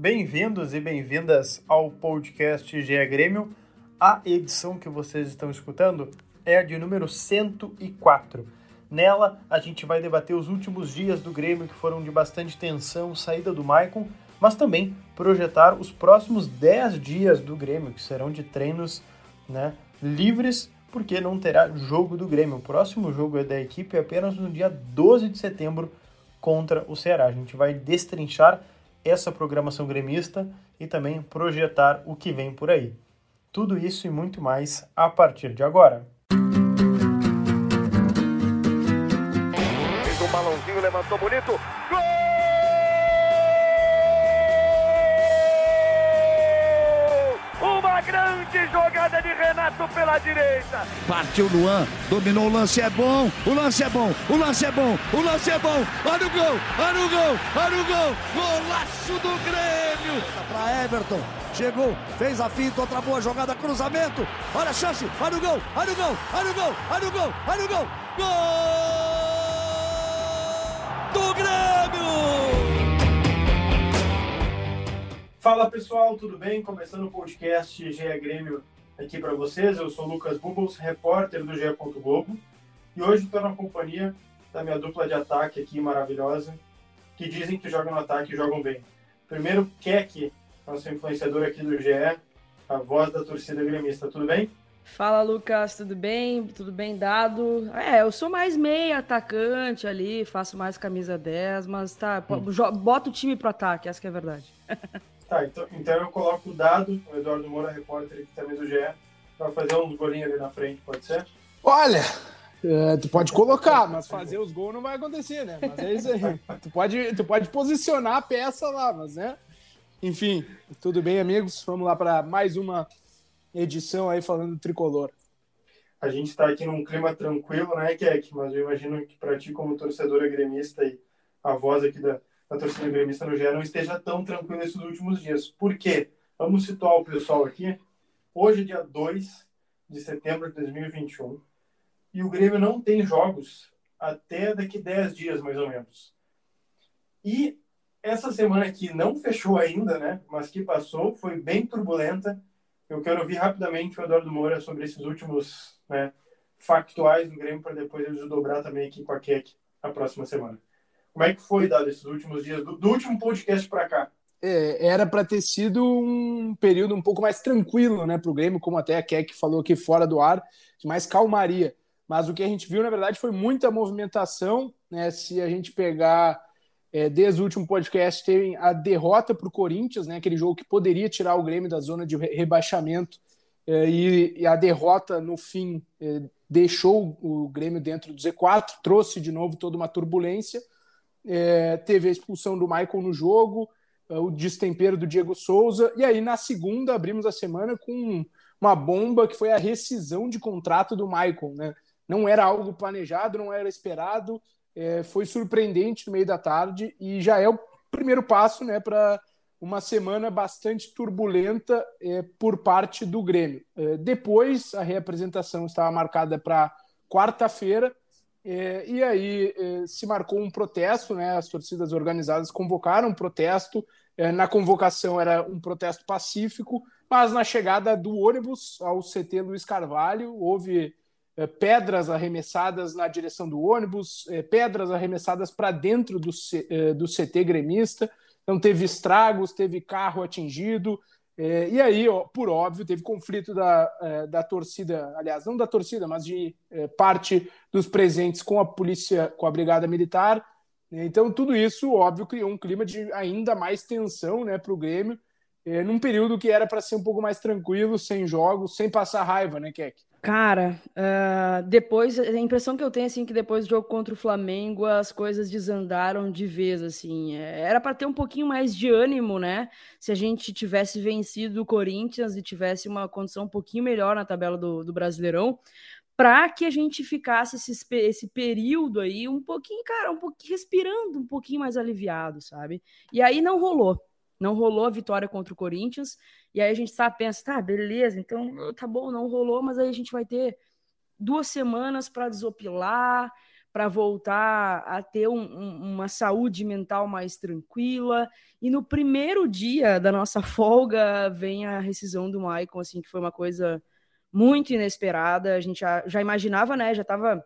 Bem-vindos e bem-vindas ao podcast GE Grêmio. A edição que vocês estão escutando é a de número 104. Nela, a gente vai debater os últimos dias do Grêmio que foram de bastante tensão, saída do Maicon, mas também projetar os próximos 10 dias do Grêmio, que serão de treinos né, livres, porque não terá jogo do Grêmio. O próximo jogo é da equipe apenas no dia 12 de setembro contra o Ceará. A gente vai destrinchar essa programação gremista e também projetar o que vem por aí. Tudo isso e muito mais a partir de agora. Fez um balãozinho, levantou bonito. Jogada de Renato pela direita. Partiu Luan, dominou o lance, é bom, o lance é bom, o lance é bom, o lance é bom. Olha o gol, olha o gol, olha o gol. Golaço do Grêmio. Para Everton, chegou, fez a finta, outra boa jogada, cruzamento. Olha a chance, olha o gol, olha o gol, olha o gol, olha o gol, olha o gol. Gol do Grêmio! Fala pessoal, tudo bem? Começando o podcast GE Grêmio aqui para vocês. Eu sou Lucas Bubbles, repórter do GE. Globo. E hoje estou na companhia da minha dupla de ataque aqui maravilhosa, que dizem que jogam no ataque e jogam bem. Primeiro, Keck, nosso influenciador aqui do GE, a voz da torcida gremista. Tudo bem? Fala, Lucas, tudo bem? Tudo bem dado? É, eu sou mais meia atacante ali, faço mais camisa 10, mas tá, hum. bota o time pro ataque, essa é a verdade. Tá, então, então eu coloco o dado, o Eduardo Moura, repórter aqui também do GE, para fazer uns golinhos ali na frente, pode ser? Olha, é, tu pode colocar, mas fazer os gols não vai acontecer, né? Mas é isso aí. tu, pode, tu pode posicionar a peça lá, mas né? Enfim, tudo bem, amigos? Vamos lá para mais uma edição aí falando do tricolor. A gente está aqui num clima tranquilo, né, Keck? Mas eu imagino que para ti, como torcedora gremista e a voz aqui da, a torcida gremista no geral não esteja tão tranquila esses últimos dias. Por quê? Vamos situar o pessoal aqui. Hoje, dia 2 de setembro de 2021, e o Grêmio não tem jogos até daqui 10 dias, mais ou menos. E essa semana aqui não fechou ainda, né? Mas que passou, foi bem turbulenta. Eu quero ouvir rapidamente o Eduardo Moura sobre esses últimos né, factuais do Grêmio, para depois eles dobrar também aqui com a Keck a próxima semana. Como é que foi, Dado, esses últimos dias, do, do último podcast para cá? É, era para ter sido um período um pouco mais tranquilo né, para o Grêmio, como até a Keck falou aqui fora do ar, de mais calmaria. Mas o que a gente viu, na verdade, foi muita movimentação. Né? Se a gente pegar é, desde o último podcast, teve a derrota para o Corinthians, né? aquele jogo que poderia tirar o Grêmio da zona de rebaixamento, é, e, e, a derrota, no fim, é, deixou o Grêmio dentro do Z4, trouxe de novo toda uma turbulência é, teve a expulsão do Michael no jogo, é, o destempero do Diego Souza, e aí na segunda abrimos a semana com uma bomba que foi a rescisão de contrato do Michael, né? Não era algo planejado, não era esperado, é, foi surpreendente no meio da tarde e já é o primeiro passo, né, para uma semana bastante turbulenta é, por parte do Grêmio. É, depois, a reapresentação estava marcada para quarta-feira, é, e aí é, se marcou um protesto, né? As torcidas organizadas convocaram um protesto. É, na convocação era um protesto pacífico, mas na chegada do ônibus ao CT Luiz Carvalho houve é, pedras arremessadas na direção do ônibus, é, pedras arremessadas para dentro do, é, do CT gremista. Então teve estragos, teve carro atingido, é, e aí, ó, por óbvio, teve conflito da, é, da torcida, aliás, não da torcida, mas de é, parte dos presentes com a polícia, com a brigada militar. Então, tudo isso, óbvio, criou um clima de ainda mais tensão né, para o Grêmio, é, num período que era para ser um pouco mais tranquilo, sem jogos, sem passar raiva, né, Keck? Cara, uh, depois, a impressão que eu tenho, assim, que depois do jogo contra o Flamengo, as coisas desandaram de vez, assim. É, era para ter um pouquinho mais de ânimo, né? Se a gente tivesse vencido o Corinthians e tivesse uma condição um pouquinho melhor na tabela do, do Brasileirão, para que a gente ficasse esse, esse período aí um pouquinho, cara, um pouquinho respirando um pouquinho mais aliviado, sabe? E aí não rolou. Não rolou a vitória contra o Corinthians. E aí a gente sabe, pensa, tá, beleza, então tá bom, não rolou, mas aí a gente vai ter duas semanas para desopilar, para voltar a ter um, um, uma saúde mental mais tranquila. E no primeiro dia da nossa folga vem a rescisão do Maicon, assim, que foi uma coisa muito inesperada. A gente já, já imaginava, né? Já estava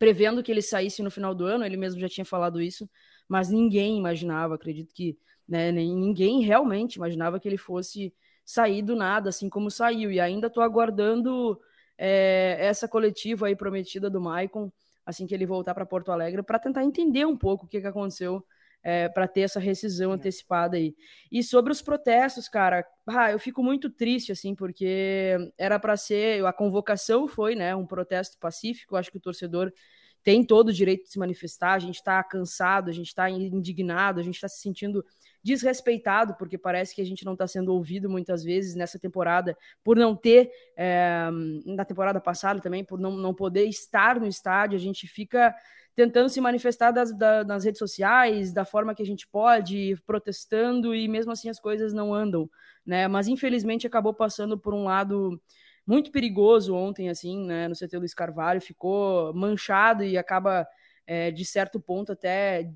prevendo que ele saísse no final do ano, ele mesmo já tinha falado isso, mas ninguém imaginava, acredito que né, ninguém realmente imaginava que ele fosse sair do nada, assim como saiu. E ainda estou aguardando é, essa coletiva aí prometida do Maicon assim que ele voltar para Porto Alegre, para tentar entender um pouco o que, que aconteceu é, para ter essa rescisão é. antecipada aí. E sobre os protestos, cara, ah, eu fico muito triste, assim, porque era para ser, a convocação foi, né, um protesto pacífico, acho que o torcedor tem todo o direito de se manifestar, a gente está cansado, a gente está indignado, a gente está se sentindo desrespeitado, porque parece que a gente não está sendo ouvido muitas vezes nessa temporada, por não ter, é, na temporada passada também, por não, não poder estar no estádio, a gente fica tentando se manifestar das, da, nas redes sociais, da forma que a gente pode, protestando, e mesmo assim as coisas não andam, né? Mas infelizmente acabou passando por um lado muito perigoso ontem, assim, né, no CT Luiz Carvalho, ficou manchado e acaba, é, de certo ponto, até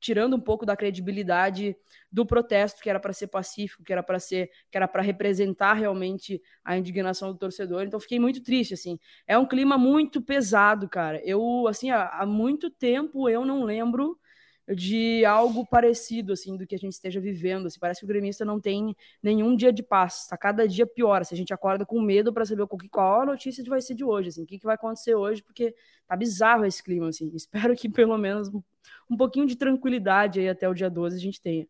tirando um pouco da credibilidade do protesto que era para ser pacífico, que era para ser, que era para representar realmente a indignação do torcedor. Então fiquei muito triste assim. É um clima muito pesado, cara. Eu assim, há, há muito tempo eu não lembro de algo parecido, assim, do que a gente esteja vivendo. Assim, parece que o gremista não tem nenhum dia de paz, tá cada dia pior. Assim, a gente acorda com medo para saber qual a notícia vai ser de hoje, assim, o que, que vai acontecer hoje, porque tá bizarro esse clima, assim. Espero que pelo menos um pouquinho de tranquilidade aí até o dia 12 a gente tenha.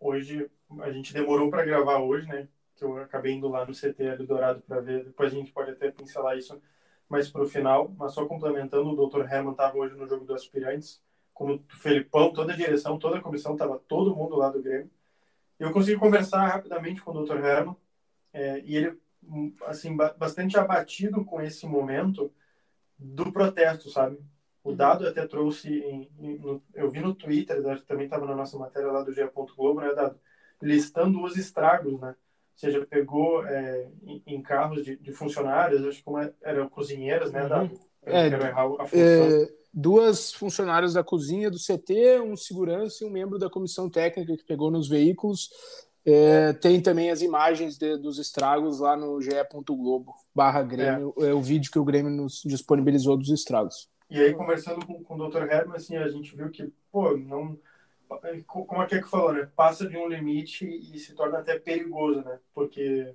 Hoje, a gente demorou para gravar hoje, né? Que eu acabei indo lá no CT do Dourado para ver, depois a gente pode até pincelar isso mais para o final, mas só complementando, o Dr. Herman estava hoje no jogo do Aspirantes, como o Felipão, toda a direção, toda a comissão, estava todo mundo lá do Grêmio. Eu consegui conversar rapidamente com o Dr. Herman, é, e ele, assim, bastante abatido com esse momento do protesto, sabe? O uhum. Dado até trouxe, em, em, no, eu vi no Twitter, também estava na nossa matéria lá do GE. Globo, né, Dado? Listando os estragos, né? Ou seja, pegou é, em, em, carros de, de, funcionários, acho que como é, eram cozinheiras, né, Dado? Uhum. É, é, duas funcionárias da cozinha do CT, um segurança e um membro da comissão técnica que pegou nos veículos. É, tem também as imagens de, dos estragos lá no ge.globo barra Grêmio, é. é. o vídeo que o Grêmio nos disponibilizou dos estragos. E aí, conversando com, com o Dr. Herman, assim, a gente viu que, pô, não... Como é que é que falou, né? Passa de um limite e se torna até perigoso, né? Porque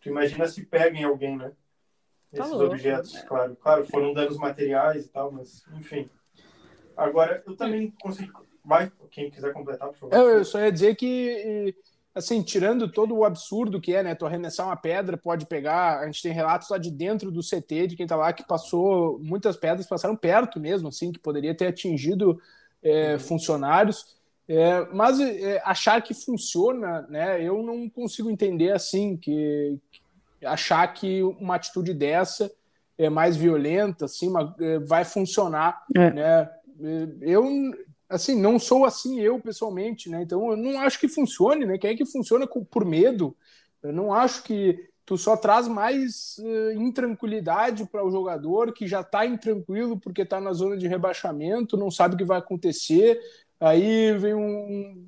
tu imagina se pega em alguém, né? Esses Falou. objetos, né? claro. Claro, foram danos materiais e tal, mas enfim. Agora, eu também consigo. Vai, quem quiser completar, por favor. Eu, eu só ia dizer que, assim, tirando todo o absurdo que é, né? Tu arremessar uma pedra, pode pegar. A gente tem relatos lá de dentro do CT de quem tá lá que passou. Muitas pedras passaram perto mesmo, assim, que poderia ter atingido é, uhum. funcionários. É, mas é, achar que funciona, né? Eu não consigo entender assim que, achar que uma atitude dessa é mais violenta, assim, uma, é, vai funcionar, é. né? É, eu, assim, não sou assim eu pessoalmente, né? Então eu não acho que funcione, né? Quem é que funciona por medo? Eu não acho que tu só traz mais uh, intranquilidade para o jogador que já está intranquilo porque está na zona de rebaixamento, não sabe o que vai acontecer. Aí vem um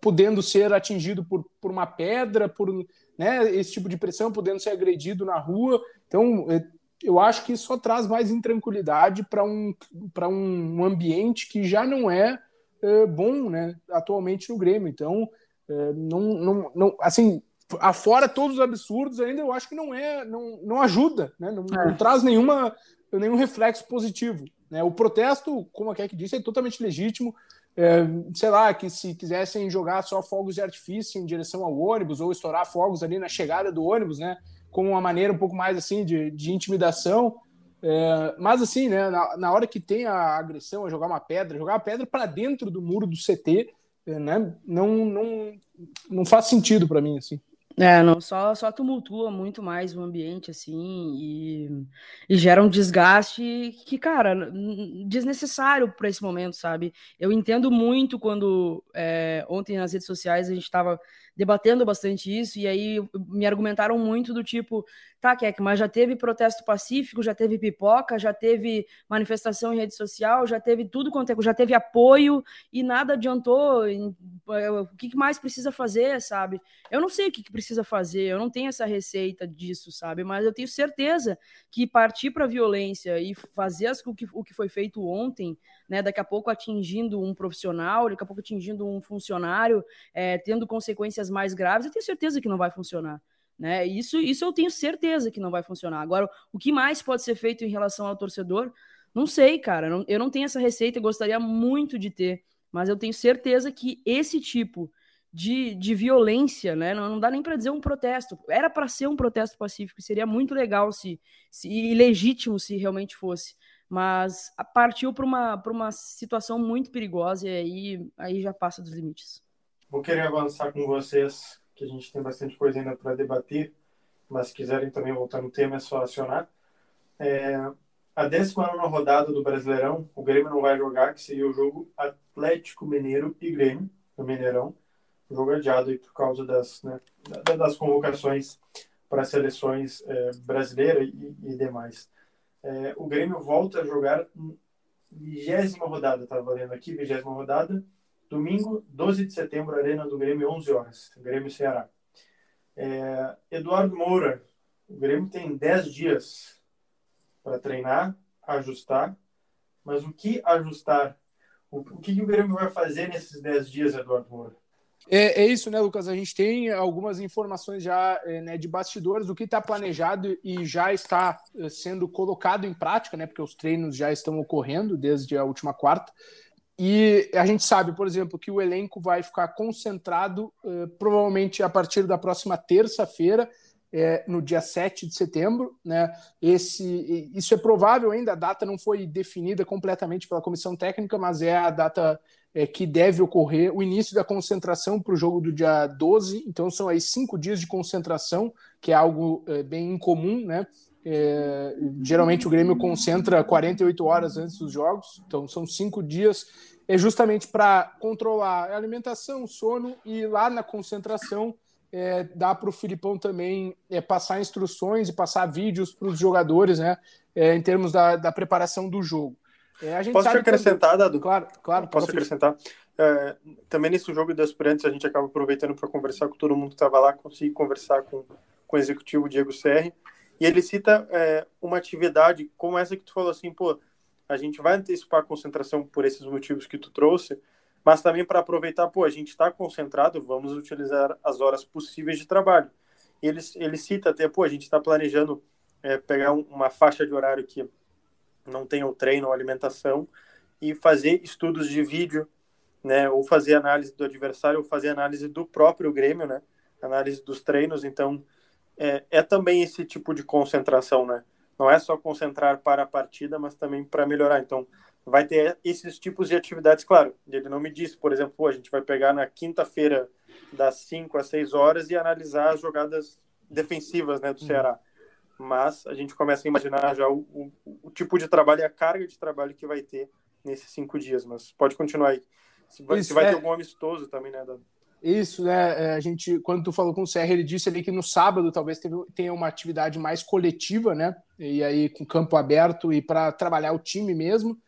podendo ser atingido por, por uma pedra, por né, esse tipo de pressão, podendo ser agredido na rua. Então, é, eu acho que isso só traz mais intranquilidade para um, um ambiente que já não é, é, bom né, atualmente no Grêmio. Então, é, não, não, não, assim, afora todos os absurdos, ainda eu acho que não é, não, não ajuda, né, não, é. não traz nenhuma, nenhum reflexo positivo. Né? O protesto, como a Keck disse, é totalmente legítimo. É, sei lá, que se quisessem jogar só fogos de artifício em direção ao ônibus ou estourar fogos ali na chegada do ônibus, né? Como uma maneira um pouco mais assim de, de intimidação. É, mas assim, né? Na, na, hora que tem a agressão, a jogar uma pedra, jogar a pedra para dentro do muro do CT, é, né? Não, não, não faz sentido para mim assim. É, não, só, só tumultua muito mais o ambiente, assim, e, e gera um desgaste que, cara, desnecessário para esse momento, sabe? Eu entendo muito quando é, ontem nas redes sociais a gente estava debatendo bastante isso, e aí me argumentaram muito do tipo, tá, Keck, mas já teve protesto pacífico, já teve pipoca, já teve manifestação em rede social, já teve tudo quanto é, já teve apoio e nada adiantou. É, o que mais precisa fazer, sabe? Eu não sei o que precisa fazer, eu não tenho essa receita disso, sabe? Mas eu tenho certeza que partir para violência e fazer as, o, que, o que foi feito ontem, né, daqui a pouco atingindo um profissional, daqui a pouco atingindo um funcionário, é, tendo consequências mais graves, eu tenho certeza que não vai funcionar. Né? Isso, isso eu tenho certeza que não vai funcionar. Agora, o que mais pode ser feito em relação ao torcedor? Não sei, cara. Não, eu não tenho essa receita, eu gostaria muito de ter, mas eu tenho certeza que esse tipo de, de violência, né? Não, não dá nem para dizer um protesto. Era para ser um protesto pacífico, seria muito legal se, se e legítimo se realmente fosse. Mas partiu para uma, uma situação muito perigosa e aí, aí já passa dos limites. Vou querer avançar com vocês, que a gente tem bastante coisa ainda para debater, mas se quiserem também voltar no tema, é só acionar. É, a 19 rodada do Brasileirão, o Grêmio não vai jogar, que seria o jogo Atlético Mineiro e Grêmio, no Mineirão. jogo adiado aí por causa das, né, das convocações para seleções é, brasileiras e, e demais. É, o Grêmio volta a jogar vigésima rodada, estava tá valendo aqui, vigésima rodada, Domingo, 12 de setembro, Arena do Grêmio, 11 horas. Grêmio Ceará. É, Eduardo Moura, o Grêmio tem 10 dias para treinar, ajustar. Mas o que ajustar? O, o que, que, o Grêmio vai fazer nesses 10 dias, Eduardo Moura? É, é, isso, né, Lucas? A gente tem algumas informações já é, né, de bastidores do que está planejado e já está é, sendo colocado em prática, né? Porque os treinos já estão ocorrendo desde a última quarta. E a gente sabe, por exemplo, que o elenco vai ficar concentrado uh, provavelmente a partir da próxima terça-feira, é, no dia 7 de setembro. Né? Esse, isso é provável ainda, a data não foi definida completamente pela comissão técnica, mas é a data é, que deve ocorrer, o início da concentração para o jogo do dia 12. Então são aí cinco dias de concentração, que é algo é, bem incomum, né? É, geralmente o Grêmio concentra 48 horas antes dos jogos, então são cinco dias, é justamente para controlar a alimentação, o sono e lá na concentração é, dá para o Filipão também é, passar instruções e passar vídeos para os jogadores, né, é, em termos da, da, preparação do jogo. É, Posso te acrescentar, que... Dado? Claro, claro. Posso acrescentar? É, também nesse jogo das Aspirantes a gente acaba aproveitando para conversar com todo mundo que estava lá, consegui conversar com, com o executivo Diego Serri, e ele cita é, uma atividade como essa que tu falou assim, pô, a gente vai antecipar a concentração por esses motivos que tu trouxe, mas também para aproveitar, pô, a gente está concentrado, vamos utilizar as horas possíveis de trabalho. E ele, ele cita até, pô, a gente está planejando é, pegar um, uma faixa de horário que não tenha o treino ou alimentação e fazer estudos de vídeo, né, ou fazer análise do adversário, ou fazer análise do próprio Grêmio, né, análise dos treinos, então é, é também esse tipo de concentração, né? Não é só concentrar para a partida, mas também para melhorar. Então, vai ter esses tipos de atividades, claro. Ele não me disse, por exemplo, a gente vai pegar na quinta-feira das 5 às 6 horas e analisar as jogadas defensivas né, do uhum. Ceará. Mas a gente começa a imaginar já o, o, o, tipo de trabalho e a carga de trabalho que vai ter nesses cinco dias. Mas pode continuar aí. Se vai, se vai é... ter algum amistoso também, né, Dado? Isso, né? É, a gente, quando tu falou com o Serra, ele disse ali que no sábado talvez teve, tenha uma atividade mais coletiva, né? E aí com campo aberto e para trabalhar o time mesmo.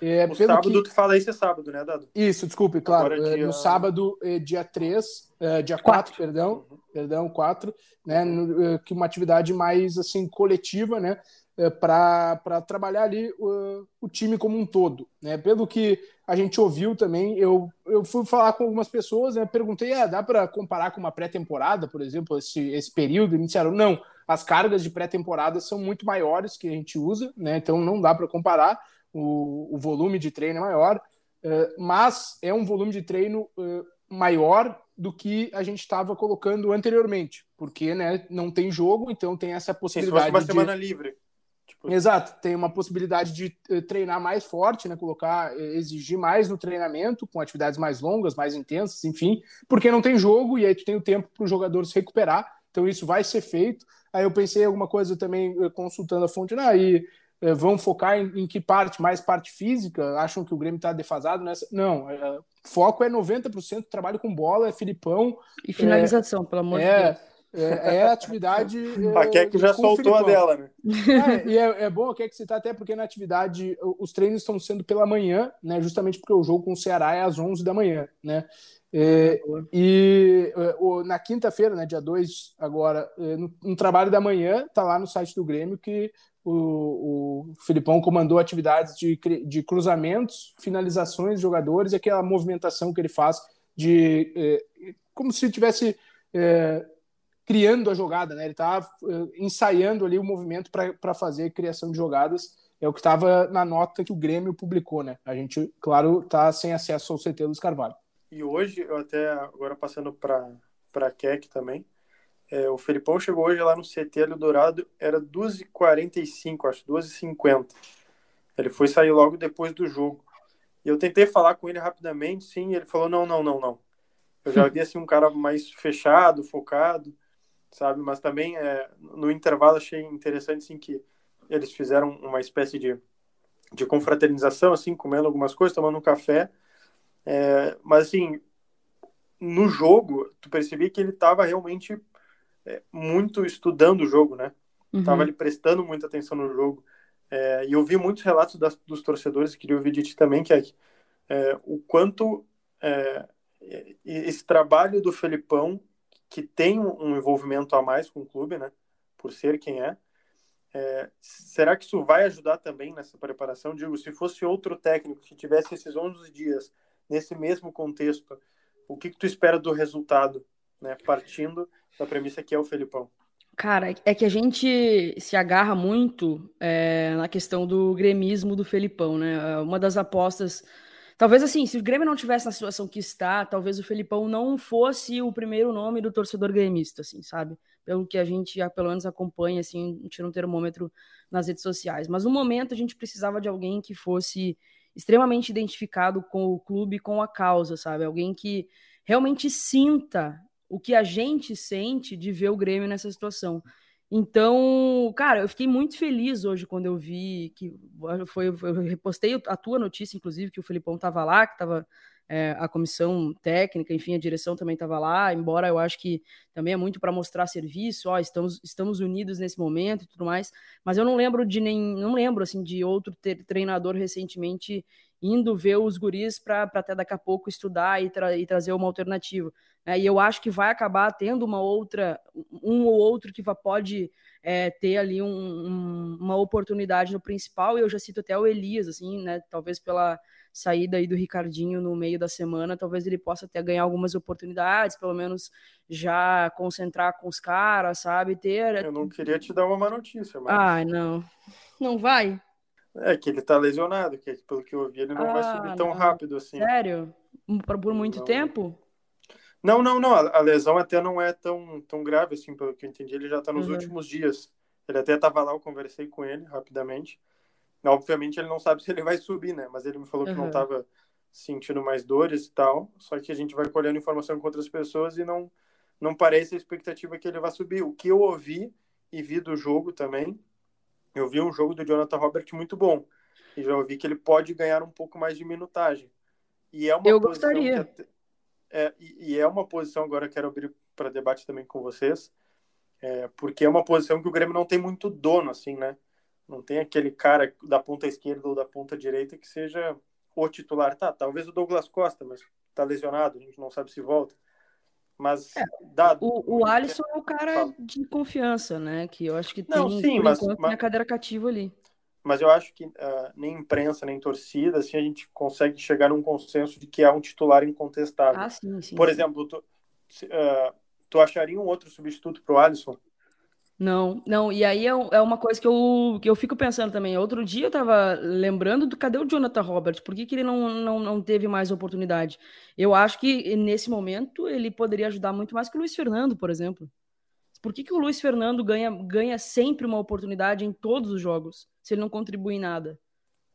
É, o sábado que... tu fala isso é sábado, né, Dado? Isso, desculpe, claro. É, dia... No sábado, é, dia 3, é, dia 4, perdão, uhum. perdão, 4, né? No, que uma atividade mais assim coletiva, né? É, para trabalhar ali o, o, time como um todo. Né? Pelo que a gente ouviu também, eu, eu fui falar com algumas pessoas, né? perguntei, ah, dá para comparar com uma pré-temporada, por exemplo, esse, esse período? E me disseram, não, as cargas de pré-temporada são muito maiores que a gente usa, né? então não dá para comparar, o, o, volume de treino é maior, uh, mas é um volume de treino uh, maior do que a gente estava colocando anteriormente, porque né, não tem jogo, então tem essa possibilidade. Se fosse uma semana livre. Tipo... Exato, tem uma possibilidade de uh, treinar mais forte, né? Colocar, uh, exigir mais no treinamento, com atividades mais longas, mais intensas, enfim, porque não tem jogo e aí tu tem o tempo para o jogador se recuperar Então isso vai ser feito. Aí eu pensei em alguma coisa também eh, consultando a fonte, ah, e eh, vão focar em, em, que parte? Mais parte física? Acham que o Grêmio está defasado nessa? Não, é, foco é 90% trabalho com bola, é Filipão. E finalização, é, pelo amor é, de Deus. É, é atividade. a Keck já soltou a dela, né? É, e é, é bom a Keck citar até porque na atividade os treinos estão sendo pela manhã, né? Justamente porque o jogo com o Ceará é às 11 da manhã, né? É, e é, na quinta-feira, né, dia 2, agora, é, no, no, trabalho da manhã, tá lá no site do Grêmio que o, o Filipão comandou atividades de, de cruzamentos, finalizações de jogadores e aquela movimentação que ele faz de é, como se tivesse é, criando a jogada, né? Ele estava é, ensaiando ali o movimento para fazer criação de jogadas. É o que estava na nota que o Grêmio publicou, né? A gente, claro, está sem acesso ao CT dos Carvalho. E hoje, eu até agora passando para a Keck também, é, o Felipão chegou hoje lá no CT Eldorado, era 2h45, acho, 2h50. Ele foi sair logo depois do jogo. E eu tentei falar com ele rapidamente, sim, ele falou, não, não, não, não. Eu já vi, assim, um cara mais fechado, focado, sabe? Mas também, é, no intervalo, achei interessante, assim, que eles fizeram uma espécie de, de confraternização, assim, comendo algumas coisas, tomando um café, é, mas assim, no jogo, tu percebia que ele estava realmente é, muito estudando o jogo, né? Uhum. Tava ali prestando muita atenção no jogo. É, e eu vi muitos relatos das, dos torcedores, queria ouvir de ti também, que é, é o quanto é, esse trabalho do Felipão, que tem um envolvimento a mais com o clube, né? Por ser quem é, é, será que isso vai ajudar também nessa preparação? Digo, se fosse outro técnico que tivesse esses 11 dias nesse mesmo contexto, o que, que tu espera do resultado, né? Partindo da premissa que é o Felipão. Cara, é que a gente se agarra muito é, na questão do gremismo do Felipão, né? Uma das apostas. Talvez assim, se o Grêmio não tivesse na situação que está, talvez o Felipão não fosse o primeiro nome do torcedor gremista, assim, sabe? Pelo que a gente, pelo menos, acompanha, assim, tira um termômetro nas redes sociais. Mas no momento a gente precisava de alguém que fosse extremamente identificado com o clube, com a causa, sabe? Alguém que realmente sinta o que a gente sente de ver o Grêmio nessa situação. Então, cara, eu fiquei muito feliz hoje quando eu vi que foi, eu repostei a tua notícia, inclusive, que o Felipão estava lá, que estava é, a comissão técnica, enfim, a direção também estava lá, embora eu acho que também é muito para mostrar serviço, ó, estamos, estamos unidos nesse momento e tudo mais, mas eu não lembro de nem, não lembro assim de outro treinador recentemente indo ver os guris para até daqui a pouco estudar e, tra e trazer uma alternativa. Né? E eu acho que vai acabar tendo uma outra, um ou outro que pode é, ter ali um, um, uma oportunidade no principal, e eu já cito até o Elias, assim, né? Talvez pela saída aí do Ricardinho no meio da semana, talvez ele possa até ganhar algumas oportunidades, pelo menos já concentrar com os caras, sabe? Ter. Eu não queria te dar uma má notícia, mas. Ai, não. Não vai? É que ele tá lesionado, que pelo que eu vi, ele não ah, vai subir tão não. rápido assim. Sério? Por, muito não. tempo? Não, não, não. A, a, lesão até não é tão, tão grave, assim, pelo que eu entendi. Ele já tá nos uhum. últimos dias. Ele até tava lá, eu conversei com ele rapidamente. Obviamente ele não sabe se ele vai subir, né? Mas ele me falou que não estava sentindo mais dores e tal. Só que a gente vai colhendo informação com outras pessoas e não, não parece a expectativa que ele vai subir. O que eu ouvi e vi do jogo também, eu vi um jogo do Jonathan Robert muito bom. E já ouvi que ele pode ganhar um pouco mais de minutagem. E é uma eu gostaria. Que, é, e, e, é uma posição, agora quero abrir para debate também com vocês, é, porque é uma posição que o Grêmio não tem muito dono, assim, né? Não tem aquele cara da ponta esquerda ou da ponta direita que seja o titular. Tá, talvez o Douglas Costa, mas tá lesionado, a gente não sabe se volta. Mas é, dado, o, o Alisson é o cara de confiança, né? Que eu acho que tem não, sim, mas, mas, cadeira cativa ali. Mas eu acho que uh, nem imprensa, nem torcida, assim, a gente consegue chegar num consenso de que é um titular incontestável. Ah, sim, sim. Por sim. exemplo, tu, uh, tu acharia um outro substituto para o Alisson? Não, não, e aí é, é, uma coisa que eu, que eu fico pensando também. Outro dia eu tava lembrando do cadê o Jonathan Roberts? Por que, que ele não, não, não teve mais oportunidade? Eu acho que nesse momento ele poderia ajudar muito mais que o Luiz Fernando, por exemplo. Por que, que o Luiz Fernando ganha, ganha sempre uma oportunidade em todos os jogos, se ele não contribui em nada?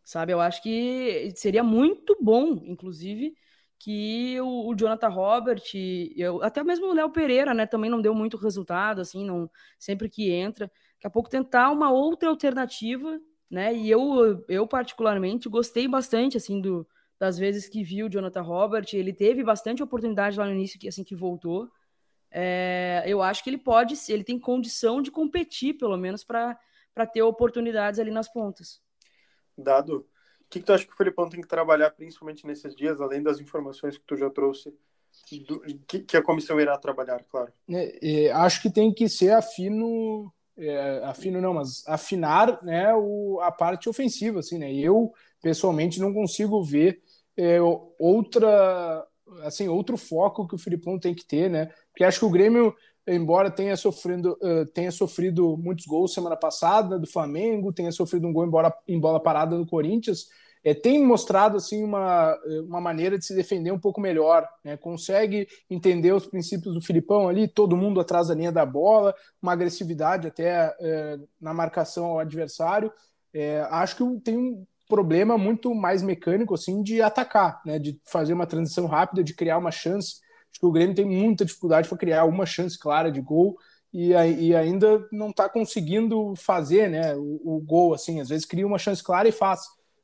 Sabe? Eu acho que seria muito bom, inclusive, que o, o Jonathan Robert, eu, até mesmo o Léo Pereira, né, também não deu muito resultado, assim, não sempre que entra. Daqui a pouco tentar uma outra alternativa, né? E eu, eu particularmente gostei bastante, assim, do, das vezes que vi o Jonathan Robert. Ele teve bastante oportunidade lá no início, que assim que voltou. É, eu acho que ele pode, ele tem condição de competir, pelo menos, para ter oportunidades ali nas pontas. Dado que, que tu acha que o Felipão tem que trabalhar, principalmente nesses dias, além das informações que tu já trouxe, do, que, que, a comissão irá trabalhar, claro? É, é, acho que tem que ser afino, é, afino não, mas afinar né, o, a parte ofensiva, assim, né? Eu, pessoalmente, não consigo ver é, outra, assim, outro foco que o Filipão tem que ter, né? Porque acho que o Grêmio embora tenha sofrido, uh, tenha sofrido muitos gols semana passada do Flamengo, tenha sofrido um gol embora, em bola parada do Corinthians, é, tem mostrado assim uma, uma maneira de se defender um pouco melhor, né? consegue entender os princípios do Filipão ali, todo mundo atrás da linha da bola, uma agressividade até na marcação ao adversário. É, acho que tem um problema muito mais mecânico assim de atacar, né? de fazer uma transição rápida, de criar uma chance. Acho que o Grêmio tem muita dificuldade para criar uma chance clara de gol e, e ainda não está conseguindo fazer né, o, o, gol. assim Às vezes cria uma chance clara e faz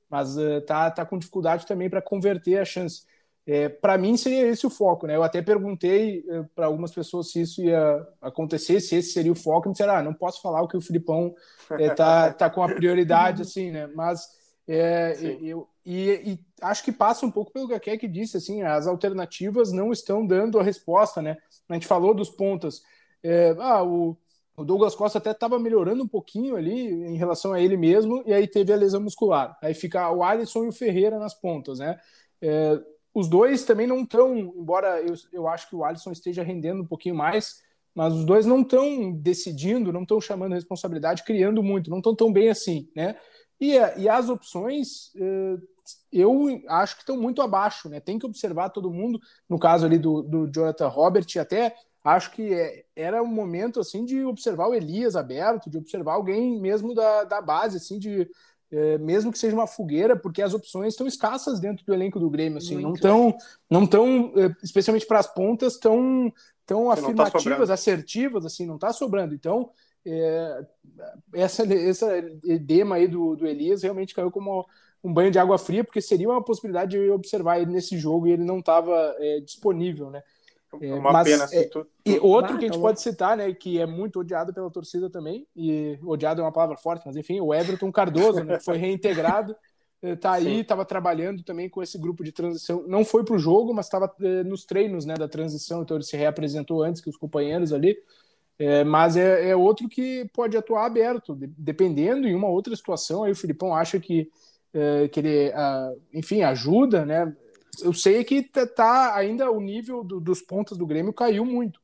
mas uh, tá, tá com dificuldade também para converter a chance. É, para mim seria esse o foco, né? Eu até perguntei uh, para algumas pessoas se isso ia acontecer, se esse seria o foco, e me disseram, ah, não posso falar o que o Filipão é, tá, tá com a prioridade, assim, né? Mas é, eu, e, e, acho que passa um pouco pelo que a Keck disse, assim, as alternativas não estão dando a resposta, né? A gente falou dos pontas. É, ah, o, o Douglas Costa até estava melhorando um pouquinho ali em relação a ele mesmo, e aí teve a lesão muscular. Aí fica o Alisson e o Ferreira nas pontas, né? É, os dois também não estão, embora eu, eu acho que o Alisson esteja rendendo um pouquinho mais, mas os dois não estão decidindo, não estão chamando responsabilidade, criando muito, não estão tão bem assim, né? E, e as opções, é, eu acho que estão muito abaixo, né? Tem que observar todo mundo, no caso ali do, do Jonathan Robert, até acho que é, era um momento assim de observar o Elias aberto, de observar alguém mesmo da, da base, assim, de é, mesmo que seja uma fogueira, porque as opções estão escassas dentro do elenco do Grêmio, assim, Muito. não estão, não tão, é, especialmente para as pontas, tão, tão tá afirmativas, tá assertivas, assim, não está sobrando. Então, é, essa, essa edema aí do, do Elias realmente caiu como um banho de água fria, porque seria uma possibilidade de observar ele nesse jogo e ele não estava é, disponível, né? É uma mas, pena. Assim, é, tu, tu... E outro ah, que a gente tá pode citar, né, que é muito odiado pela torcida também, e odiado é uma palavra forte, mas enfim, o Everton Cardoso, né, foi reintegrado, eh, tá aí, estava trabalhando também com esse grupo de transição. Não foi para o jogo, mas estava eh, nos treinos né, da transição, então ele se reapresentou antes que os companheiros ali. É, mas é, é, outro que pode atuar aberto, dependendo em uma outra situação. Aí o Filipão acha que, é, que ele, ah, enfim, ajuda, né? eu sei que tá, tá ainda o nível do, dos pontos do Grêmio caiu muito.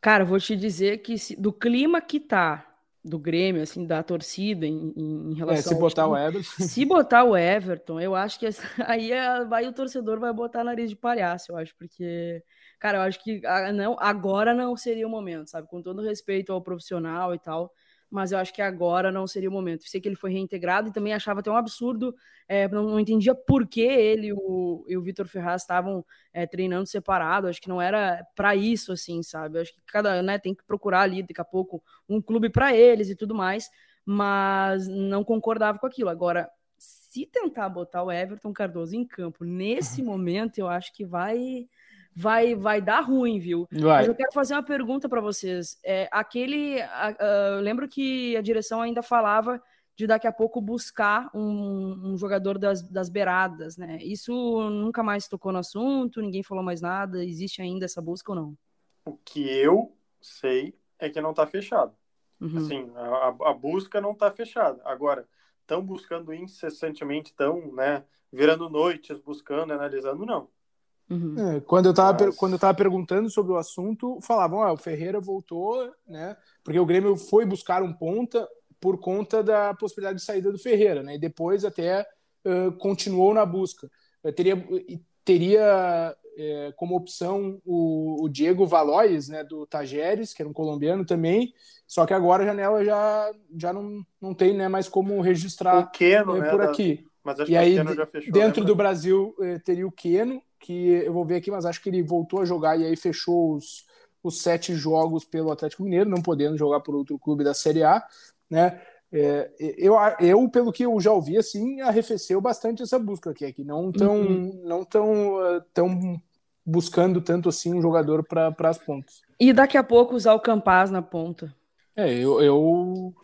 Cara, vou te dizer que se, do clima que tá do Grêmio, assim, da torcida em, em relação. É, se botar time, o Everton. Se botar o Everton, eu acho que aí, é, aí o torcedor vai botar nariz de palhaço, eu acho, porque, cara, eu acho que não, agora não seria o momento, sabe? Com todo respeito ao profissional e tal mas eu acho que agora não seria o momento. Sei que ele foi reintegrado e também achava até um absurdo, é, não, não, entendia por que ele o, e o Vitor Ferraz estavam é, treinando separado, acho que não era para isso, assim, sabe? acho que cada, né, tem que procurar ali, daqui a pouco, um clube para eles e tudo mais, mas não concordava com aquilo. Agora, se tentar botar o Everton Cardoso em campo nesse momento, eu acho que vai vai, vai dar ruim, viu? Vai. Mas eu quero fazer uma pergunta para vocês. É, aquele, uh, lembro que a direção ainda falava de daqui a pouco buscar um, um, jogador das, das beiradas, né? Isso nunca mais tocou no assunto, ninguém falou mais nada. Existe ainda essa busca ou não? O que eu sei é que não está fechado. Uhum. Assim, a, a, busca não está fechada. Agora, estão buscando incessantemente, estão, né, virando noites, buscando, analisando, não. Uhum. É, quando, eu estava Mas... quando eu tava perguntando sobre o assunto, falavam, ah, o Ferreira voltou, né? Porque o Grêmio foi buscar um ponta por conta da possibilidade de saída do Ferreira, né? E depois até uh, continuou na busca. Eu teria teria é, como opção o, o, Diego Valois, né, do Tajeres, que era um colombiano também, só que agora a janela já, já não, não tem né, mais como registrar Pequeno, é, né, por da, aqui Mas acho E que aí, o Keno já fechou. dentro lembra? do Brasil, eh, teria o Keno, que eu vou ver aqui, mas acho que ele voltou a jogar e aí fechou os, os sete jogos pelo Atlético Mineiro, não podendo jogar por outro clube da Série A, né? eu vou ver aqui, mas acho que ele voltou a jogar e aí fechou os, os sete jogos pelo Atlético Mineiro, não podendo jogar por outro clube da Série A, né? É, eu, eu, pelo que eu já ouvi, assim, arrefeceu bastante essa busca aqui, que não tão, Uhum. não tão, eh, tão buscando tanto assim um jogador para as pontas. E daqui a pouco usar o Campaz na ponta. É, eu, eu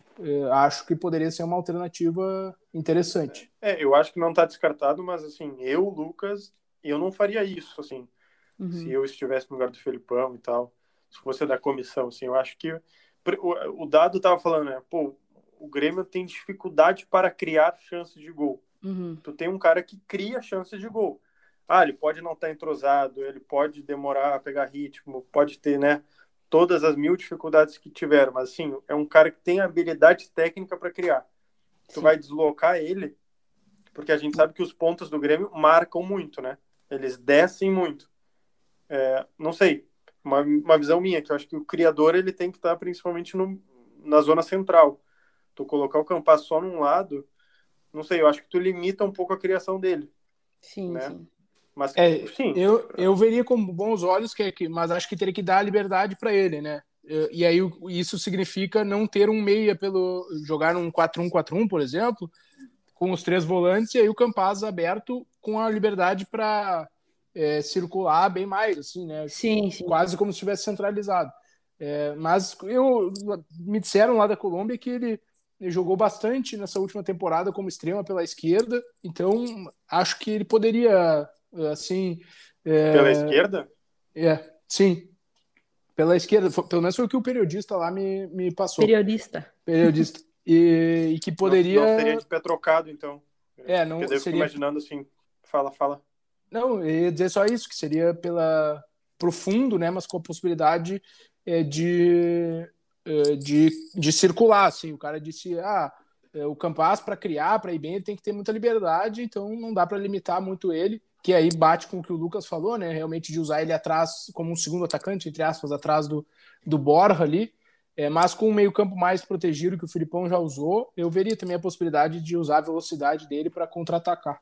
acho que poderia ser uma alternativa interessante. É, eu acho que não tá descartado, mas assim, eu, Lucas, eu não faria isso, assim, Uhum. se eu estivesse no lugar do Felipão e tal, se fosse da comissão, assim, eu acho que o, o Dado tava falando, né, pô, o Grêmio tem dificuldade para criar chances de gol. Uhum. Tu tem um cara que cria chances de gol. Ah, ele pode não estar entrosado, ele pode demorar a pegar ritmo, pode ter, né, todas as mil dificuldades que tiveram, mas assim, é um cara que tem habilidade técnica para criar. Tu Sim. vai deslocar ele, porque a gente sabe que os pontos do Grêmio marcam muito, né? Eles descem muito. É, não sei, uma, uma visão minha, que eu acho que o criador ele tem que estar principalmente no, na zona central. Tu colocar o Campas só num lado, não sei, eu acho que tu limita um pouco a criação dele. Sim, Né? sim. Mas, É, sim, Eu, eu veria com bons olhos, que, que- mas acho que teria que dar liberdade para ele, né? E aí isso significa não ter um meia pelo jogar um 4-1-4-1, por exemplo, com os três volantes e aí o Campaz aberto com a liberdade para circular bem mais, assim, né? Sim, sim. Quase como se estivesse centralizado. É, mas eu me disseram lá da Colômbia que ele, ele jogou bastante nessa última temporada como extrema pela esquerda, então acho que ele poderia assim é, pela esquerda, é, sim. Pela esquerda, pelo menos foi o que o periodista lá me, me passou. Periodista. Periodista. E, e que poderia. não, não seria de pé trocado, então. É, não Porque daí eu fico seria. imaginando assim, fala, fala. Não, eu ia dizer só isso, que seria pela profundo, né? Mas com a possibilidade é, de, é, de, de circular, assim. O cara disse, ah, é, o Campas para criar, para ir bem, ele tem que ter muita liberdade, então não dá para limitar muito ele, que aí bate com o que o Lucas falou, né? Realmente de usar ele atrás como um segundo atacante, entre aspas, atrás do, do Borja ali. É, mas com um meio-campo mais protegido que o Filipão já usou, eu veria também a possibilidade de usar a velocidade dele para contra-atacar.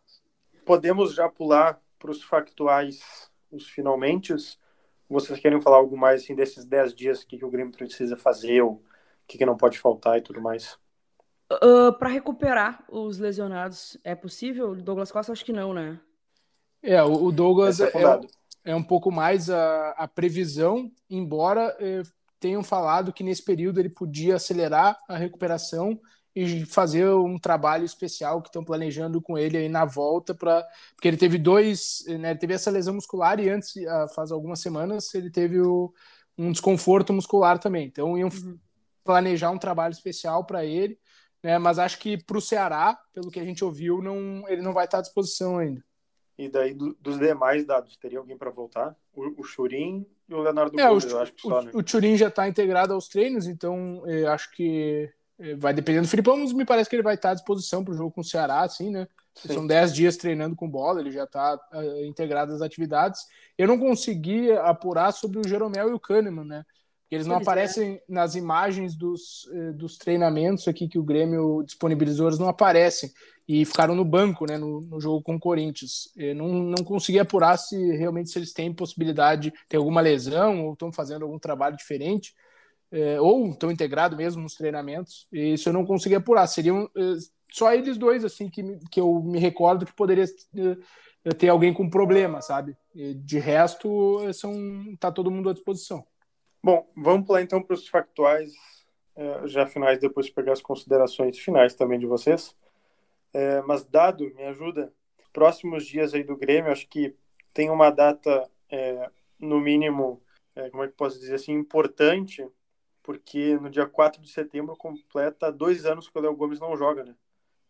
Podemos já pular para os factuais, os finalmente. Vocês querem falar algo mais assim, desses 10 dias, o que, que o Grêmio precisa fazer, ou o que, que não pode faltar e tudo mais? para recuperar os lesionados, é possível? Douglas Costa, acho que não, né? É, o Douglas é é, fundado. é um pouco mais a, a previsão, embora eh, tenham falado que nesse período ele podia acelerar a recuperação e fazer um trabalho especial que estão planejando com ele aí na volta para porque ele teve dois, né, ele teve essa lesão muscular e antes ah, faz algumas semanas ele teve o- um desconforto muscular também. Então iam planejar um trabalho especial para ele, né? Mas acho que para o Ceará, pelo que a gente ouviu, não ele não vai estar à disposição ainda. E daí, do- dos demais dados, teria alguém para voltar? O, o Churin e o Leonardo É, o, Gomes, eu acho que só, né? o, o Turin já está integrado aos treinos, então eh, acho que eh, vai dependendo do Filipão, me parece que ele vai estar à disposição para o jogo com o Ceará, assim, né? Sim. São 10 dias treinando com bola, ele já está integrado às atividades. Eu não consegui apurar sobre o Jeromel e o Kahneman, né? Eles não Pois é. aparecem nas imagens dos, eh, dos treinamentos aqui que o Grêmio disponibilizou, eles não aparecem. E ficaram no banco, né, no, no jogo com o Corinthians. Eu não, não consegui apurar se realmente se eles têm possibilidade de ter alguma lesão ou estão fazendo algum trabalho diferente, eh, ou estão integrados mesmo nos treinamentos. E isso eu não consegui apurar. Seriam eh, só eles dois, assim, que, me- que eu me recordo que poderia eh, ter alguém com problema, sabe? De resto, eh, são, tá todo mundo à disposição. Bom, vamos pular então para os factuais, eh, já finais, depois pegar as considerações finais também de vocês. Eh, mas, Dado, me ajuda. Próximos dias aí do Grêmio, acho que tem uma data, eh, no mínimo, eh, como é que posso dizer assim, importante, porque no dia 4 de setembro completa dois anos que o Léo Gomes não joga, né?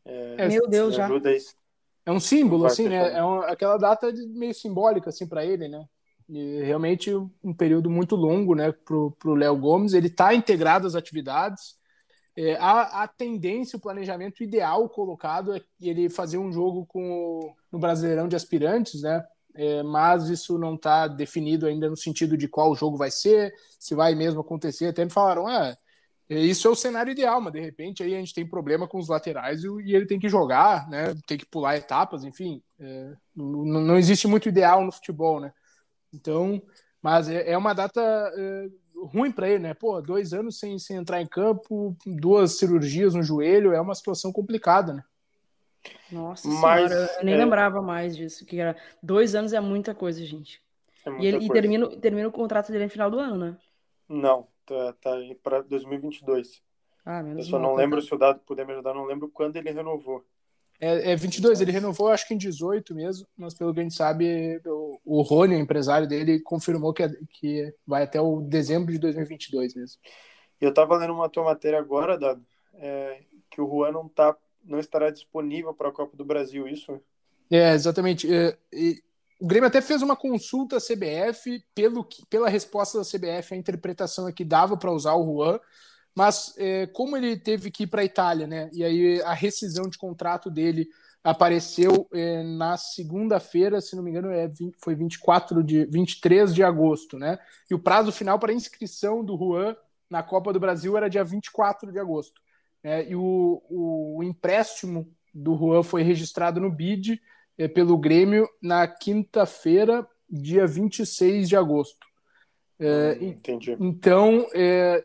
É, Meu Deus, me já. ajuda aí. É um símbolo, assim, né? É uma- aquela data de- meio simbólica, assim, para ele, né? E realmente um período muito longo, né, pro, pro Léo Gomes. Ele está integrado às atividades. É, a, a tendência, o planejamento ideal colocado é ele fazer um jogo com o- no Brasileirão de Aspirantes, né? É, mas isso não está definido ainda no sentido de qual jogo vai ser, se vai mesmo acontecer. Até me falaram, ah, isso é o cenário ideal, mas de repente aí a gente tem problema com os laterais e ele tem que jogar, né? Tem que pular etapas, enfim. É, não, não, existe muito ideal no futebol, né? Então, mas é, é uma data é, ruim para ele, né? Pô, dois anos sem, sem entrar em campo, duas cirurgias no joelho, é uma situação complicada, né? Nossa Mas, senhora, eu nem é... lembrava mais disso, que era dois anos é muita coisa, gente. É muita e ele coisa. E termina, termina o contrato dele no final do ano, né? Não, tá, tá aí para 2022. Ah, menos eu só não lembro se o dado puder me ajudar, não lembro quando ele renovou. É, é 22, ele renovou acho que em 18 mesmo, mas pelo que a gente sabe, o, Rony, o empresário dele, confirmou que, é, que vai até o dezembro de 2022 mesmo. E eu tava lendo uma tua matéria agora, Dado, é, que o Juan não, tá, não estará disponível para a Copa do Brasil, isso? É, exatamente. É, o Grêmio até fez uma consulta à CBF, pelo, pela resposta da CBF, a interpretação é que dava para usar o Juan, mas é, como ele teve que ir para a Itália, né? E aí a rescisão de contrato dele apareceu é, na segunda-feira, se não me engano, é 20, foi 24 de 23 de agosto, né? E o prazo final para inscrição do Juan na Copa do Brasil era dia 24 de agosto. Né? E o, o, empréstimo do Juan foi registrado no BID é, pelo Grêmio na quinta-feira, dia 26 de agosto. É, Entendi. Então, é,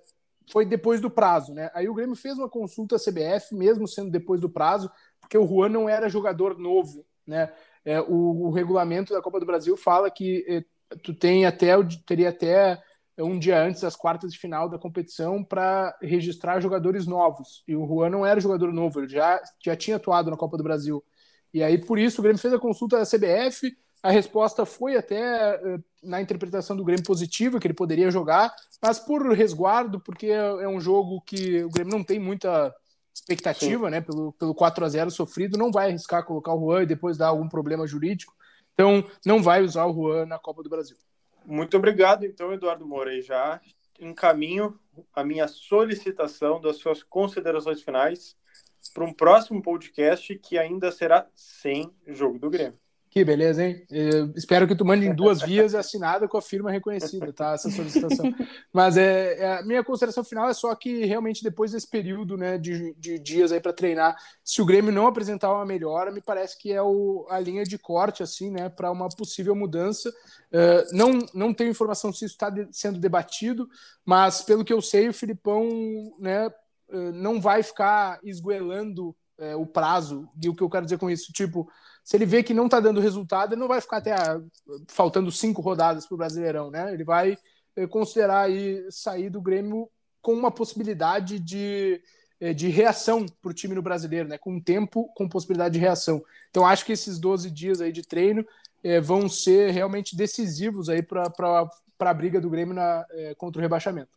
foi depois do prazo, né? Aí o Grêmio fez uma consulta à CBF, mesmo sendo depois do prazo, porque o Juan não era jogador novo, né? É, o, o, regulamento da Copa do Brasil fala que é, tu tem até teria até um dia antes das quartas de final da competição para registrar jogadores novos. E o Juan não era jogador novo, ele já, já tinha atuado na Copa do Brasil. E aí, por isso, o Grêmio fez a consulta da CBF, a resposta foi até eh, na interpretação do Grêmio positiva, que ele poderia jogar, mas por resguardo, porque é um jogo que o Grêmio não tem muita expectativa, Sim. né? Pelo, pelo 4 a 0 sofrido, não vai arriscar colocar o Juan e depois dar algum problema jurídico. Então, não vai usar o Juan na Copa do Brasil. Muito obrigado, então, Eduardo Moura. já encaminho a minha solicitação das suas considerações finais para um próximo podcast que ainda será sem jogo do Grêmio. Que beleza, hein? Eu espero que tu mande em duas vias assinada com a firma reconhecida, tá? Essa solicitação. Mas é, é, a minha consideração final é só que realmente depois desse período né, de, de dias aí para treinar, se o Grêmio não apresentar uma melhora, me parece que é o, a linha de corte assim, né, para uma possível mudança. Uh, não, não tenho informação se isso está de, sendo debatido, mas pelo que eu sei, o Filipão né, uh, não vai ficar esguelando uh, o prazo. E o que eu quero dizer com isso, tipo se ele vê que não está dando resultado, ele não vai ficar até a, faltando cinco rodadas para o Brasileirão, né? Ele vai eh, considerar aí sair do Grêmio com uma possibilidade de, eh, de reação para o time no brasileiro, né? Com tempo, com possibilidade de reação. Então acho que esses 12 dias aí de treino eh, vão ser realmente decisivos aí para a briga do Grêmio na, contra o rebaixamento.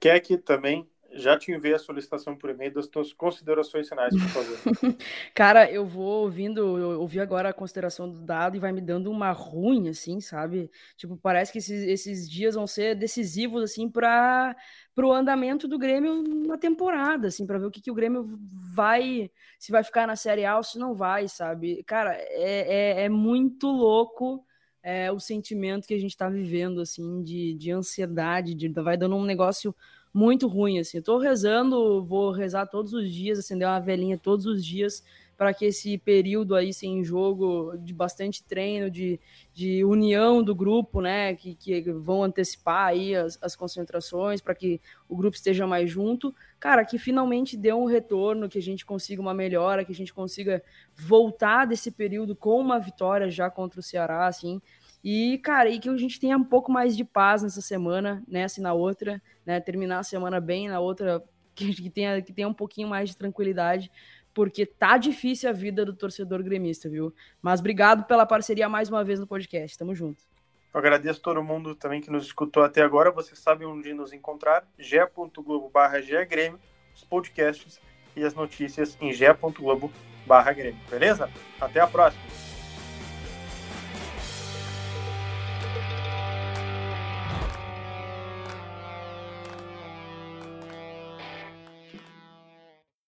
Quer que também já te enviei a solicitação por e-mail das tuas considerações finais, por favor. Cara, eu vou ouvindo, eu ouvi agora a consideração do dado e vai me dando uma ruim, assim, sabe? Tipo, parece que esses, esses dias vão ser decisivos, assim, para o andamento do Grêmio na temporada, assim, para ver o que, que o Grêmio vai, se vai ficar na Série A ou se não vai, sabe? Cara, é, é, é muito louco é, o sentimento que a gente está vivendo, assim, de, de ansiedade, de, vai dando um negócio muito ruim, assim. Eu tô rezando, vou rezar todos os dias, acender uma velhinha todos os dias para que esse período aí sem jogo, de bastante treino, de, de união do grupo, né, que, que vão antecipar aí as, as concentrações para que o grupo esteja mais junto, cara, que finalmente dê um retorno, que a gente consiga uma melhora, que a gente consiga voltar desse período com uma vitória já contra o Ceará, assim, e, cara, e que a gente tenha um pouco mais de paz nessa semana, nessa e na outra, né? Terminar a semana bem, na outra que, tenha, que tenha um pouquinho mais de tranquilidade, porque tá difícil a vida do torcedor gremista, viu? Mas obrigado pela parceria mais uma vez no podcast. Tamo junto. Eu agradeço todo mundo também que nos escutou até agora. Você sabe onde nos encontrar, ge.globo barra Grêmio, os podcasts e as notícias em ge.globo barra Grêmio, beleza? Até a próxima!